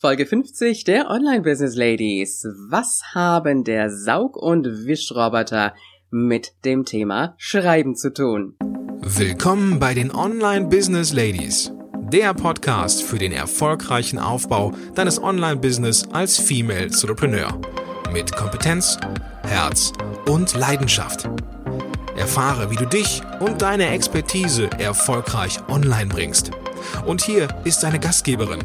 Folge 50 der Online Business Ladies. Was haben der Saug- und Wischroboter mit dem Thema Schreiben zu tun? Willkommen bei den Online Business Ladies, der Podcast für den erfolgreichen Aufbau deines Online-Business als Female Entrepreneur. Mit Kompetenz, Herz und Leidenschaft. Erfahre, wie du dich und deine Expertise erfolgreich online bringst. Und hier ist deine Gastgeberin,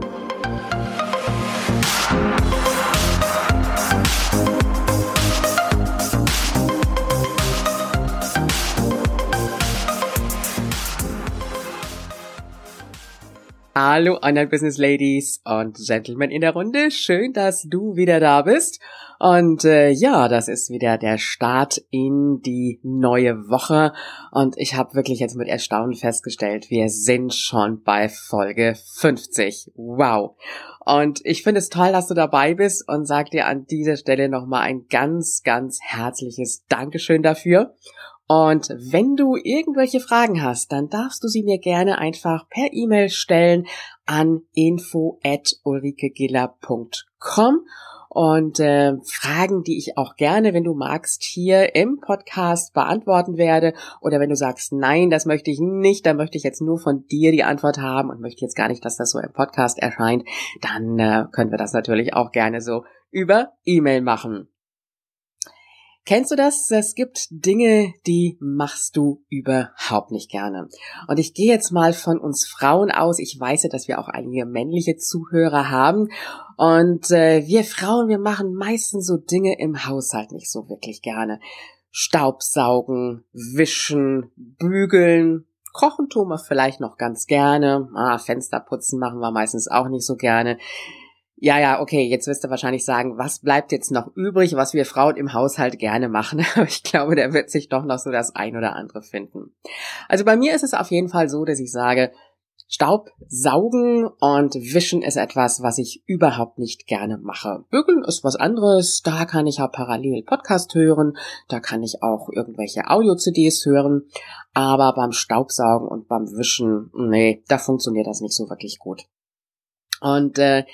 Hallo Online Business Ladies und Gentlemen in der Runde. Schön, dass du wieder da bist. Und äh, ja, das ist wieder der Start in die neue Woche. Und ich habe wirklich jetzt mit Erstaunen festgestellt, wir sind schon bei Folge 50. Wow. Und ich finde es toll, dass du dabei bist und sag dir an dieser Stelle nochmal ein ganz, ganz herzliches Dankeschön dafür. Und wenn du irgendwelche Fragen hast, dann darfst du sie mir gerne einfach per E-Mail stellen an info@ulrikegiller.com und äh, Fragen, die ich auch gerne, wenn du magst, hier im Podcast beantworten werde. Oder wenn du sagst, nein, das möchte ich nicht, dann möchte ich jetzt nur von dir die Antwort haben und möchte jetzt gar nicht, dass das so im Podcast erscheint, dann äh, können wir das natürlich auch gerne so über E-Mail machen. Kennst du das? Es gibt Dinge, die machst du überhaupt nicht gerne. Und ich gehe jetzt mal von uns Frauen aus. Ich weiß ja, dass wir auch einige männliche Zuhörer haben. Und äh, wir Frauen, wir machen meistens so Dinge im Haushalt nicht so wirklich gerne. Staubsaugen, wischen, bügeln, kochen tun wir vielleicht noch ganz gerne. Ah, Fenster putzen machen wir meistens auch nicht so gerne. Ja, ja, okay, jetzt wirst du wahrscheinlich sagen, was bleibt jetzt noch übrig, was wir Frauen im Haushalt gerne machen. Aber ich glaube, da wird sich doch noch so das ein oder andere finden. Also bei mir ist es auf jeden Fall so, dass ich sage, Staub saugen und wischen ist etwas, was ich überhaupt nicht gerne mache. Bügeln ist was anderes, da kann ich auch parallel Podcast hören, da kann ich auch irgendwelche Audio-CDs hören, aber beim Staubsaugen und beim Wischen, nee, da funktioniert das nicht so wirklich gut. Und äh,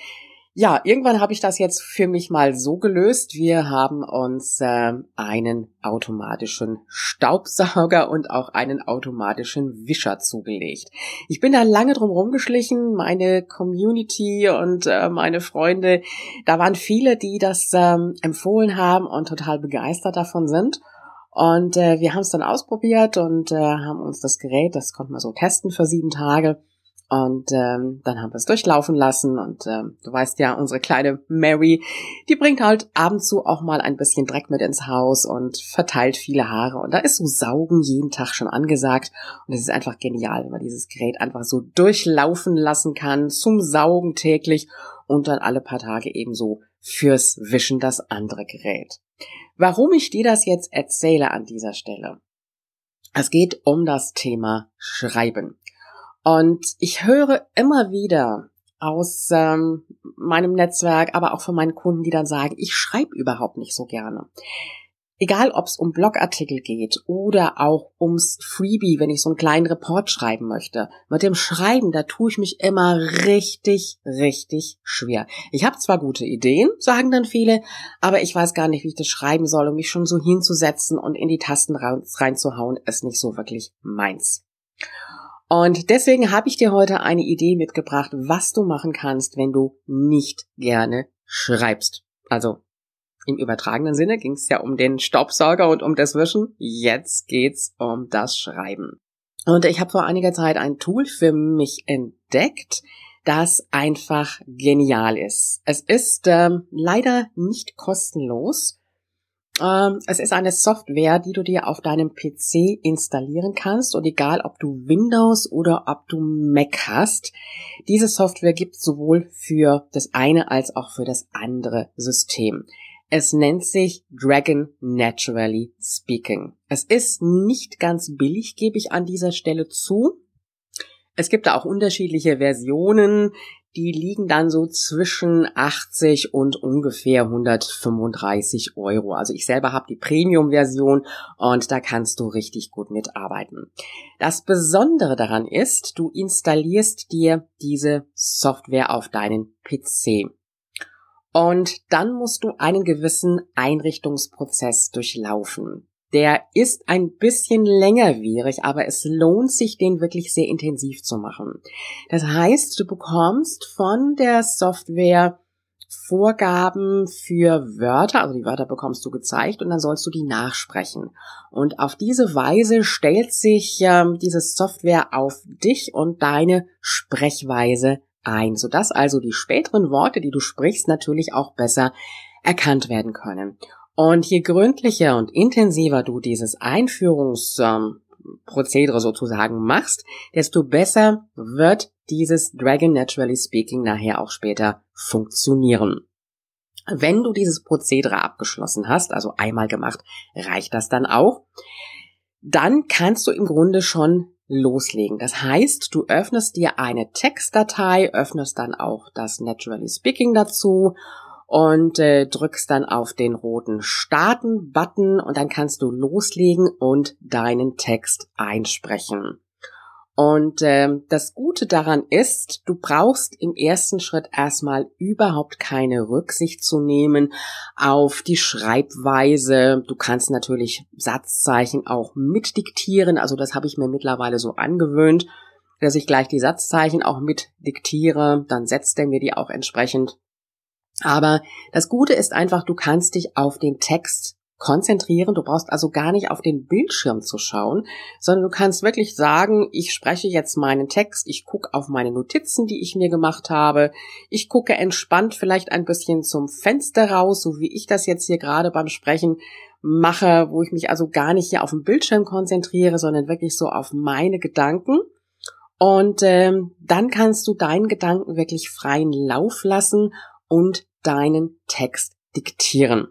ja, irgendwann habe ich das jetzt für mich mal so gelöst. Wir haben uns äh, einen automatischen Staubsauger und auch einen automatischen Wischer zugelegt. Ich bin da lange drum rumgeschlichen, meine Community und äh, meine Freunde, da waren viele, die das ähm, empfohlen haben und total begeistert davon sind. Und äh, wir haben es dann ausprobiert und äh, haben uns das Gerät, das konnten wir so testen für sieben Tage und ähm, dann haben wir es durchlaufen lassen und ähm, du weißt ja, unsere kleine Mary, die bringt halt ab und zu auch mal ein bisschen Dreck mit ins Haus und verteilt viele Haare. Und da ist so Saugen jeden Tag schon angesagt. Und es ist einfach genial, wenn man dieses Gerät einfach so durchlaufen lassen kann zum Saugen täglich und dann alle paar Tage ebenso fürs Wischen das andere Gerät. Warum ich dir das jetzt erzähle an dieser Stelle? Es geht um das Thema Schreiben. Und ich höre immer wieder aus ähm, meinem Netzwerk, aber auch von meinen Kunden, die dann sagen, ich schreibe überhaupt nicht so gerne. Egal, ob es um Blogartikel geht oder auch ums Freebie, wenn ich so einen kleinen Report schreiben möchte. Mit dem Schreiben, da tue ich mich immer richtig, richtig schwer. Ich habe zwar gute Ideen, sagen dann viele, aber ich weiß gar nicht, wie ich das schreiben soll, um mich schon so hinzusetzen und in die Tasten reinzuhauen, ist nicht so wirklich meins. Und deswegen habe ich dir heute eine Idee mitgebracht, was du machen kannst, wenn du nicht gerne schreibst. Also im übertragenen Sinne ging es ja um den Staubsauger und um das Wischen. Jetzt geht's um das Schreiben. Und ich habe vor einiger Zeit ein Tool für mich entdeckt, das einfach genial ist. Es ist ähm, leider nicht kostenlos es ist eine Software, die du dir auf deinem PC installieren kannst und egal ob du Windows oder ob du Mac hast, diese Software gibt es sowohl für das eine als auch für das andere System. Es nennt sich Dragon Naturally Speaking. Es ist nicht ganz billig, gebe ich an dieser Stelle zu. Es gibt da auch unterschiedliche Versionen die liegen dann so zwischen 80 und ungefähr 135 Euro. Also ich selber habe die Premium-Version und da kannst du richtig gut mitarbeiten. Das Besondere daran ist, du installierst dir diese Software auf deinen PC. Und dann musst du einen gewissen Einrichtungsprozess durchlaufen. Der ist ein bisschen längerwierig, aber es lohnt sich, den wirklich sehr intensiv zu machen. Das heißt, du bekommst von der Software Vorgaben für Wörter, also die Wörter bekommst du gezeigt und dann sollst du die nachsprechen. Und auf diese Weise stellt sich ähm, diese Software auf dich und deine Sprechweise ein, sodass also die späteren Worte, die du sprichst, natürlich auch besser erkannt werden können. Und je gründlicher und intensiver du dieses Einführungsprozedere ähm, sozusagen machst, desto besser wird dieses Dragon Naturally Speaking nachher auch später funktionieren. Wenn du dieses Prozedere abgeschlossen hast, also einmal gemacht, reicht das dann auch. Dann kannst du im Grunde schon loslegen. Das heißt, du öffnest dir eine Textdatei, öffnest dann auch das Naturally Speaking dazu und äh, drückst dann auf den roten Starten-Button und dann kannst du loslegen und deinen Text einsprechen. Und äh, das Gute daran ist, du brauchst im ersten Schritt erstmal überhaupt keine Rücksicht zu nehmen auf die Schreibweise. Du kannst natürlich Satzzeichen auch mitdiktieren. Also das habe ich mir mittlerweile so angewöhnt, dass ich gleich die Satzzeichen auch mitdiktiere. Dann setzt er mir die auch entsprechend. Aber das Gute ist einfach, du kannst dich auf den Text konzentrieren. Du brauchst also gar nicht auf den Bildschirm zu schauen, sondern du kannst wirklich sagen, ich spreche jetzt meinen Text, ich gucke auf meine Notizen, die ich mir gemacht habe, ich gucke entspannt vielleicht ein bisschen zum Fenster raus, so wie ich das jetzt hier gerade beim Sprechen mache, wo ich mich also gar nicht hier auf den Bildschirm konzentriere, sondern wirklich so auf meine Gedanken. Und ähm, dann kannst du deinen Gedanken wirklich freien Lauf lassen und deinen Text diktieren.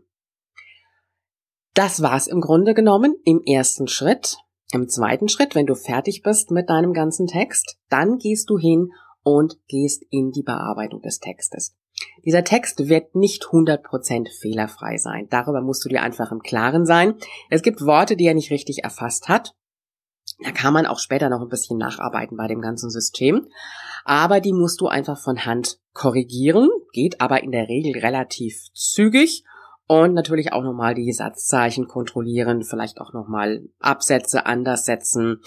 Das war's im Grunde genommen im ersten Schritt. Im zweiten Schritt, wenn du fertig bist mit deinem ganzen Text, dann gehst du hin und gehst in die Bearbeitung des Textes. Dieser Text wird nicht 100% fehlerfrei sein. Darüber musst du dir einfach im Klaren sein. Es gibt Worte, die er nicht richtig erfasst hat. Da kann man auch später noch ein bisschen nacharbeiten bei dem ganzen System. Aber die musst du einfach von Hand korrigieren, geht aber in der Regel relativ zügig. Und natürlich auch nochmal die Satzzeichen kontrollieren, vielleicht auch nochmal Absätze anders setzen.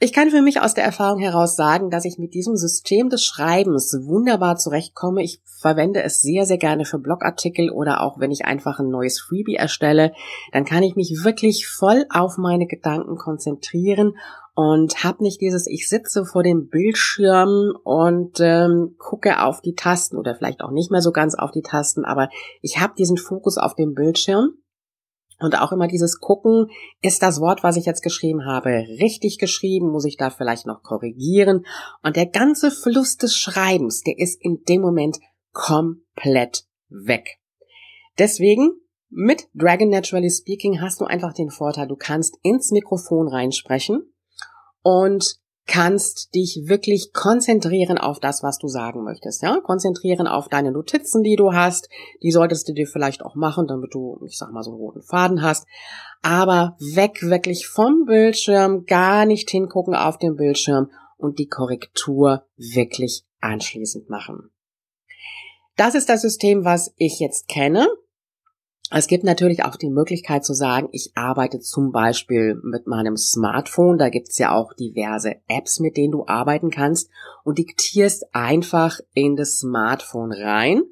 Ich kann für mich aus der Erfahrung heraus sagen, dass ich mit diesem System des Schreibens wunderbar zurechtkomme. Ich verwende es sehr, sehr gerne für Blogartikel oder auch wenn ich einfach ein neues Freebie erstelle, dann kann ich mich wirklich voll auf meine Gedanken konzentrieren und habe nicht dieses, ich sitze vor dem Bildschirm und ähm, gucke auf die Tasten oder vielleicht auch nicht mehr so ganz auf die Tasten, aber ich habe diesen Fokus auf dem Bildschirm und auch immer dieses Gucken, ist das Wort, was ich jetzt geschrieben habe, richtig geschrieben? Muss ich da vielleicht noch korrigieren? Und der ganze Fluss des Schreibens, der ist in dem Moment komplett weg. Deswegen, mit Dragon Naturally Speaking hast du einfach den Vorteil, du kannst ins Mikrofon reinsprechen und kannst dich wirklich konzentrieren auf das, was du sagen möchtest. Ja, konzentrieren auf deine Notizen, die du hast. Die solltest du dir vielleicht auch machen, damit du, ich sag mal, so einen roten Faden hast. Aber weg wirklich vom Bildschirm, gar nicht hingucken auf den Bildschirm und die Korrektur wirklich anschließend machen. Das ist das System, was ich jetzt kenne. Es gibt natürlich auch die Möglichkeit zu sagen, ich arbeite zum Beispiel mit meinem Smartphone. Da gibt's ja auch diverse Apps, mit denen du arbeiten kannst und diktierst einfach in das Smartphone rein.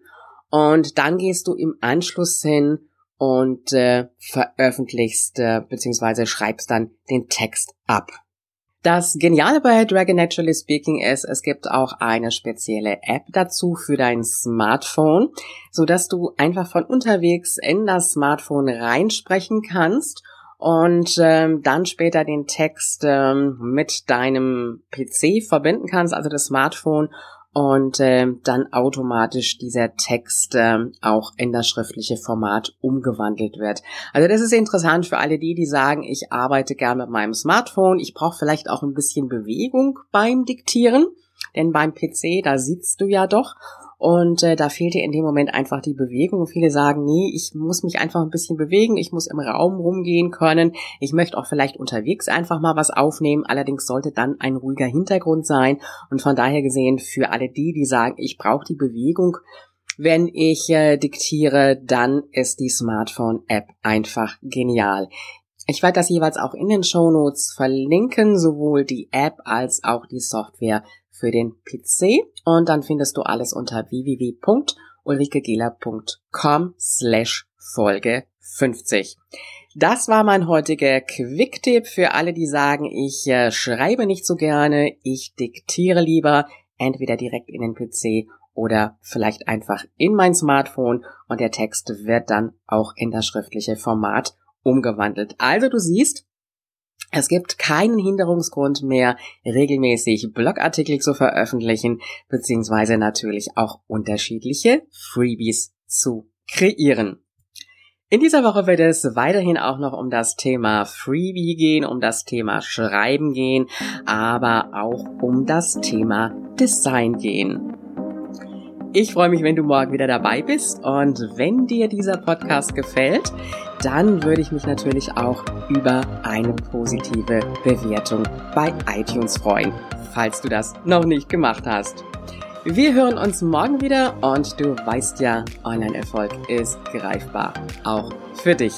Und dann gehst du im Anschluss hin und äh, veröffentlichst äh, bzw. schreibst dann den Text ab. Das Geniale bei Dragon Naturally Speaking ist, es gibt auch eine spezielle App dazu für dein Smartphone, so dass du einfach von unterwegs in das Smartphone reinsprechen kannst und ähm, dann später den Text ähm, mit deinem PC verbinden kannst, also das Smartphone und äh, dann automatisch dieser Text äh, auch in das schriftliche Format umgewandelt wird. Also das ist interessant für alle die, die sagen, ich arbeite gern mit meinem Smartphone, ich brauche vielleicht auch ein bisschen Bewegung beim Diktieren. denn beim PC, da sitzt du ja doch und äh, da fehlt dir in dem Moment einfach die Bewegung. Viele sagen, nee, ich muss mich einfach ein bisschen bewegen, ich muss im Raum rumgehen können, ich möchte auch vielleicht unterwegs einfach mal was aufnehmen, allerdings sollte dann ein ruhiger Hintergrund sein und von daher gesehen für alle die, die sagen, ich brauche die Bewegung, wenn ich äh, diktiere, dann ist die Smartphone-App einfach genial. Ich werde das jeweils auch in den Show Notes verlinken, sowohl die App als auch die Software für den PC. Und dann findest du alles unter www.ulrikegela.com slash Folge 50. Das war mein heutiger Quick-Tipp für alle, die sagen, ich äh, schreibe nicht so gerne, ich diktiere lieber, entweder direkt in den PC oder vielleicht einfach in mein Smartphone und der Text wird dann auch in das schriftliche Format umgewandelt. Also du siehst, es gibt keinen Hinderungsgrund mehr, regelmäßig Blogartikel zu veröffentlichen, beziehungsweise natürlich auch unterschiedliche Freebies zu kreieren. In dieser Woche wird es weiterhin auch noch um das Thema Freebie gehen, um das Thema Schreiben gehen, aber auch um das Thema Design gehen. Ich freue mich, wenn du morgen wieder dabei bist und wenn dir dieser Podcast gefällt, dann würde ich mich natürlich auch über eine positive Bewertung bei iTunes freuen, falls du das noch nicht gemacht hast. Wir hören uns morgen wieder und du weißt ja, Online-Erfolg ist greifbar, auch für dich.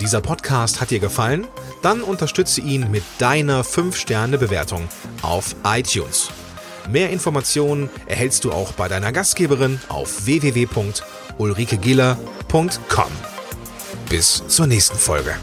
Dieser Podcast hat dir gefallen? Dann unterstütze ihn mit deiner 5-Sterne-Bewertung auf iTunes. Mehr Informationen erhältst du auch bei deiner Gastgeberin auf www.ulrikegiller.com. Bis zur nächsten Folge.